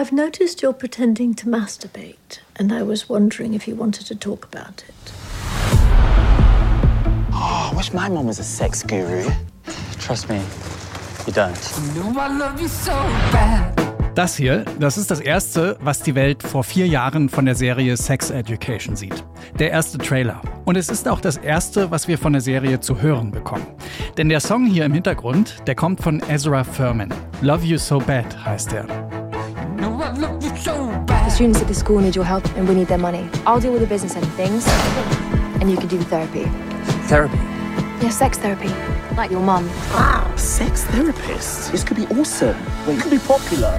I've noticed you're pretending to masturbate, and I was wondering if you wanted to talk about it. Oh, I wish my mom was a sex guru. Trust me, you don't. know I love you so bad. Das hier, das ist das erste, was die Welt vor vier Jahren von der Serie Sex Education sieht. Der erste Trailer. Und es ist auch das erste, was wir von der Serie zu hören bekommen. Denn der Song hier im Hintergrund, der kommt von Ezra Furman. Love You So Bad heißt er. The students at the school need your help and we need their money. I'll deal with the business end of things and you can do the therapy. Therapy. Yeah, sex therapy. Like your mum. Sex therapist. This could be awesome. Well, you could be popular.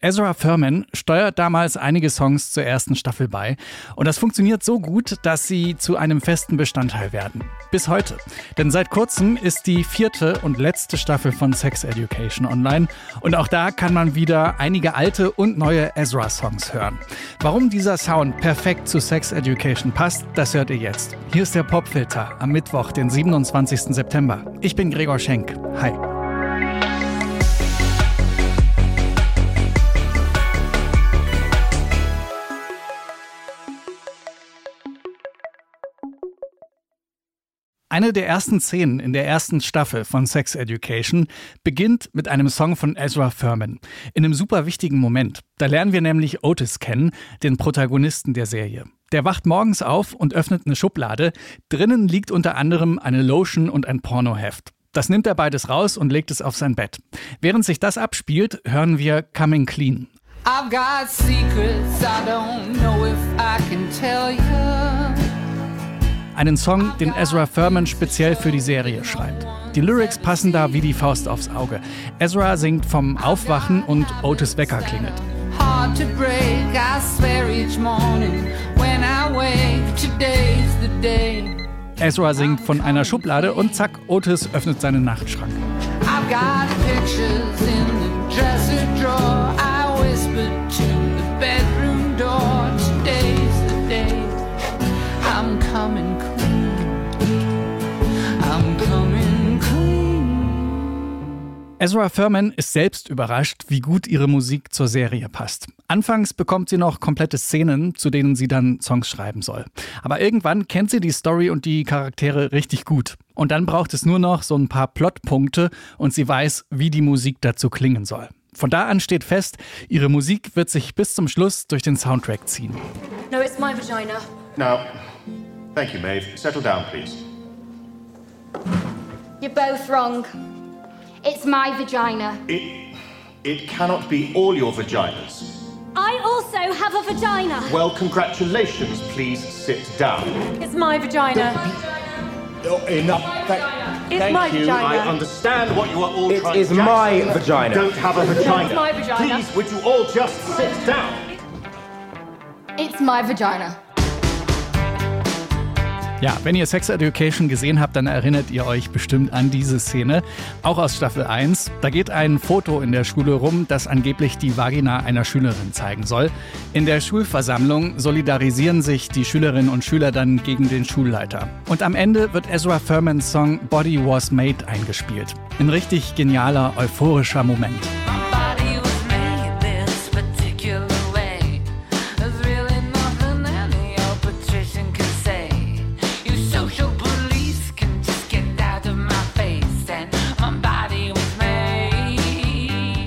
Ezra Furman steuert damals einige Songs zur ersten Staffel bei und das funktioniert so gut, dass sie zu einem festen Bestandteil werden. Bis heute. Denn seit kurzem ist die vierte und letzte Staffel von Sex Education online und auch da kann man wieder einige alte und neue Ezra-Songs hören. Warum dieser Sound perfekt zu Sex Education passt, das hört ihr jetzt. Hier ist der Popfilter am Mittwoch, den 27. September. Ich bin Gregor Schenk. Hi. Eine der ersten Szenen in der ersten Staffel von Sex Education beginnt mit einem Song von Ezra Furman. In einem super wichtigen Moment. Da lernen wir nämlich Otis kennen, den Protagonisten der Serie. Der wacht morgens auf und öffnet eine Schublade. Drinnen liegt unter anderem eine Lotion und ein Pornoheft. Das nimmt er beides raus und legt es auf sein Bett. Während sich das abspielt, hören wir Coming Clean. I've got secrets I don't know if I can tell you. Einen Song, den Ezra Furman speziell für die Serie schreibt. Die Lyrics passen da wie die Faust aufs Auge. Ezra singt vom Aufwachen und Otis Wecker klingelt. Hard to break, I swear each morning when I wake, today's the day. Ezra singt von einer Schublade und zack, Otis öffnet seinen Nachtschrank. I've got pictures in Ezra Furman ist selbst überrascht, wie gut ihre Musik zur Serie passt. Anfangs bekommt sie noch komplette Szenen, zu denen sie dann Songs schreiben soll. Aber irgendwann kennt sie die Story und die Charaktere richtig gut. Und dann braucht es nur noch so ein paar Plotpunkte und sie weiß, wie die Musik dazu klingen soll. Von da an steht fest, ihre Musik wird sich bis zum Schluss durch den Soundtrack ziehen. No, it's my vagina. Now, thank you, Maeve. Settle down, please. You're both wrong. It's my vagina. It, it cannot be all your vaginas. I also have a vagina. Well, congratulations. Please sit down. It's my vagina. Oh, enough. Thank, It's thank my you. vagina. I understand what you are all It trying is to my Jackson, vagina. You don't have a vagina. my vagina. Please, would you all just sit down? It's my vagina. Ja, wenn ihr Sex Education gesehen habt, dann erinnert ihr euch bestimmt an diese Szene. Auch aus Staffel 1. Da geht ein Foto in der Schule rum, das angeblich die Vagina einer Schülerin zeigen soll. In der Schulversammlung solidarisieren sich die Schülerinnen und Schüler dann gegen den Schulleiter. Und am Ende wird Ezra Furmans Song Body Was Made eingespielt. Ein richtig genialer, euphorischer Moment.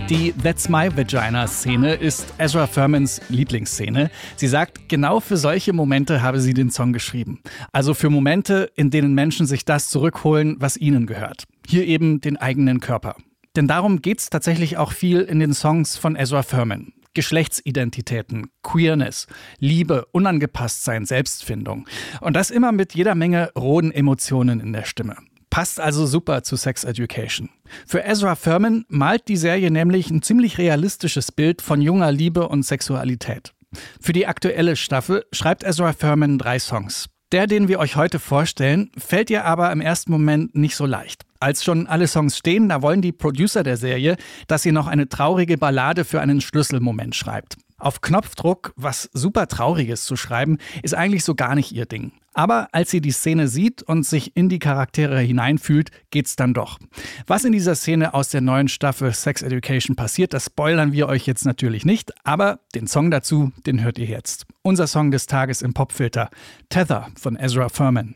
Die That's My Vagina-Szene ist Ezra Furmans Lieblingsszene. Sie sagt, genau für solche Momente habe sie den Song geschrieben. Also für Momente, in denen Menschen sich das zurückholen, was ihnen gehört. Hier eben den eigenen Körper. Denn darum geht es tatsächlich auch viel in den Songs von Ezra Furman. Geschlechtsidentitäten, Queerness, Liebe, Unangepasstsein, Selbstfindung. Und das immer mit jeder Menge rohen Emotionen in der Stimme. Passt also super zu Sex Education. Für Ezra Furman malt die Serie nämlich ein ziemlich realistisches Bild von junger Liebe und Sexualität. Für die aktuelle Staffel schreibt Ezra Furman drei Songs. Der, den wir euch heute vorstellen, fällt ihr aber im ersten Moment nicht so leicht. Als schon alle Songs stehen, da wollen die Producer der Serie, dass sie noch eine traurige Ballade für einen Schlüsselmoment schreibt. Auf Knopfdruck was super Trauriges zu schreiben, ist eigentlich so gar nicht ihr Ding. Aber als sie die Szene sieht und sich in die Charaktere hineinfühlt, geht's dann doch. Was in dieser Szene aus der neuen Staffel Sex Education passiert, das spoilern wir euch jetzt natürlich nicht, aber den Song dazu, den hört ihr jetzt. Unser Song des Tages im Popfilter, Tether von Ezra Furman.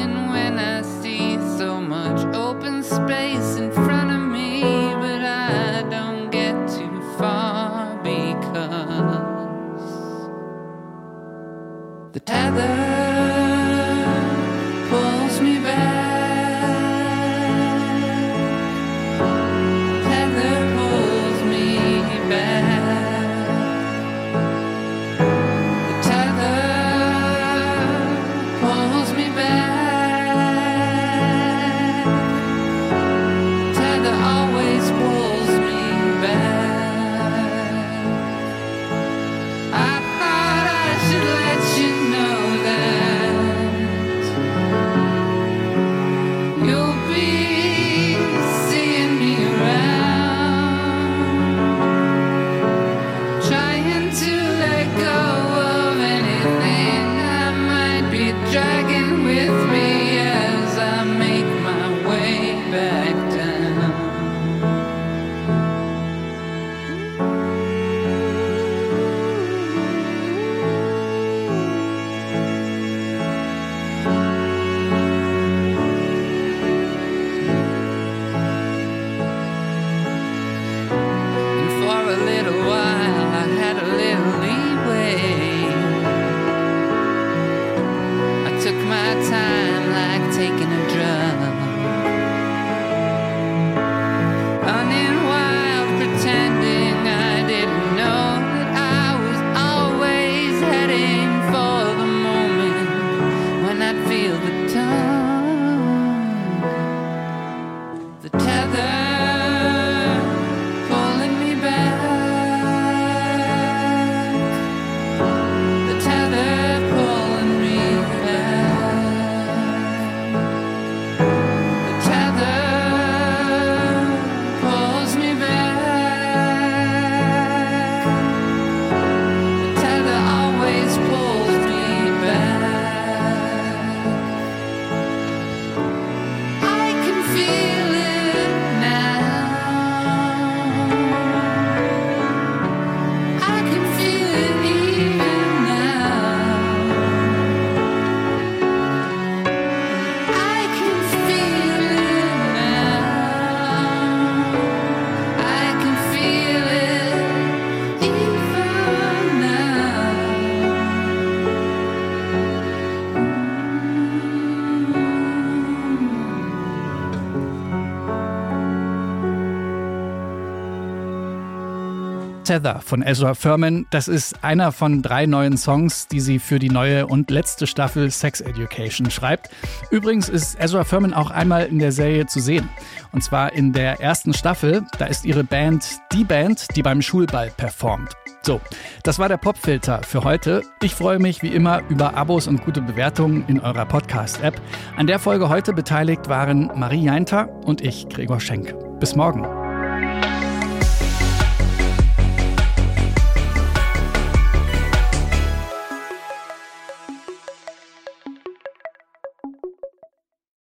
Tether von Ezra Furman. Das ist einer von drei neuen Songs, die sie für die neue und letzte Staffel Sex Education schreibt. Übrigens ist Ezra Furman auch einmal in der Serie zu sehen. Und zwar in der ersten Staffel. Da ist ihre Band die Band, die beim Schulball performt. So, das war der Popfilter für heute. Ich freue mich wie immer über Abos und gute Bewertungen in eurer Podcast-App. An der Folge heute beteiligt waren Marie Jainter und ich, Gregor Schenk. Bis morgen.